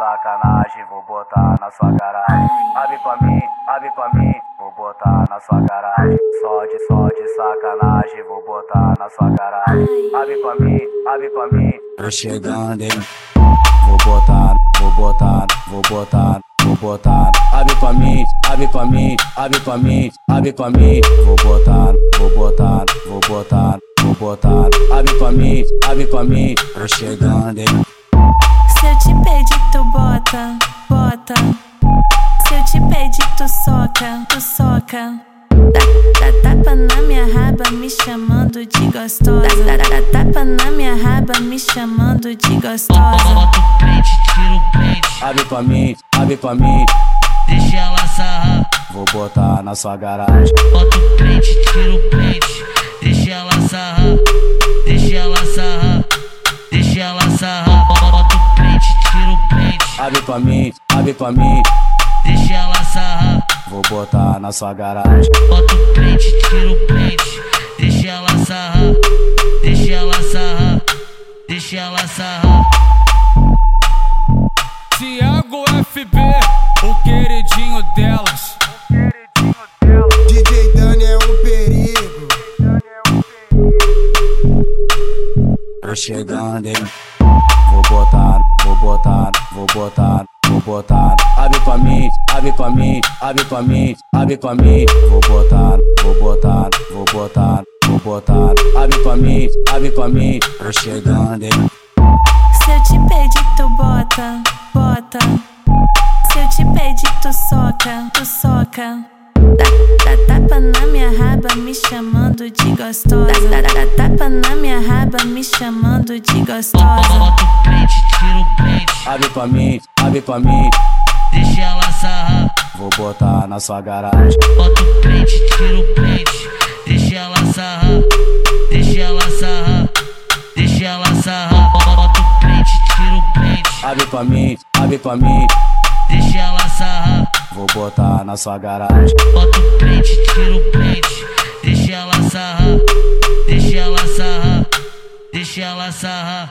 sacanagem, vou botar na sua garagem. Abre pra mim, abre pra mim, vou botar na sua garagem. Só de, só de sacanagem, vou botar na sua garagem. Abre pra mim, abre pra mim. Tô chegando, hein? Vou botar, vou botar, vou botar, vou botar. Abre pra mim, abre pra mim, abre pra mim, abre pra mim. Vou botar, vou botar, vou botar, vou botar. Abre pra mim, abre pra mim. Tô chegando, hein? Bota, bota. Se eu te pedir, tu soca, tu soca. Dá, dá tapa na minha raba, me chamando de gostosa. Dá, dá, dá tapa na minha raba, me chamando de gostosa. Bota o print, tira o print, Abre pra mim, abre pra mim. deixa ela sarrar. Vou botar na sua garagem. Bota o print, tira o print, deixa ela sarrar. Deixa ela sarrar, Abre pra mim, abre pra mim. deixa ela sarrar. Vou botar na sua garagem. Bota o print, tira o print, deixa ela sarrar. Deixa ela sarrar, deixa ela sarrar. Tiago FB, o queridinho delas. DJ Dani é um perigo. Tô chegando, hein? Vou botar, vou botar, vou botar. Abre pra mim, abre pra mim, abre pra mim, abre pra mim. Vou botar, vou botar, vou botar, vou botar. Abre pra mim, abre pra mim. Tô chegando, hein? Se eu te pedir, tu bota, bota. Se eu te pedir, tu soca, tu soca. Dá, dá tapa na minha raba, me chamando de gostosa. Dá, dá, dá tapa na minha raba, me chamando de gostosa. Bota o print, tira o print, Abre pra mim, abre pra mim. deixa ela sarrar. Vou botar na sua garagem. Bota o print, tira o print, deixa ela sarrar. Deixa ela sarrar, deixa ela sarrar. Bota o print, tira o print, Abre pra mim, abre pra mim. deixa ela sarrar. Vou botar na sua garagem. Bota o print, tira o print, deixa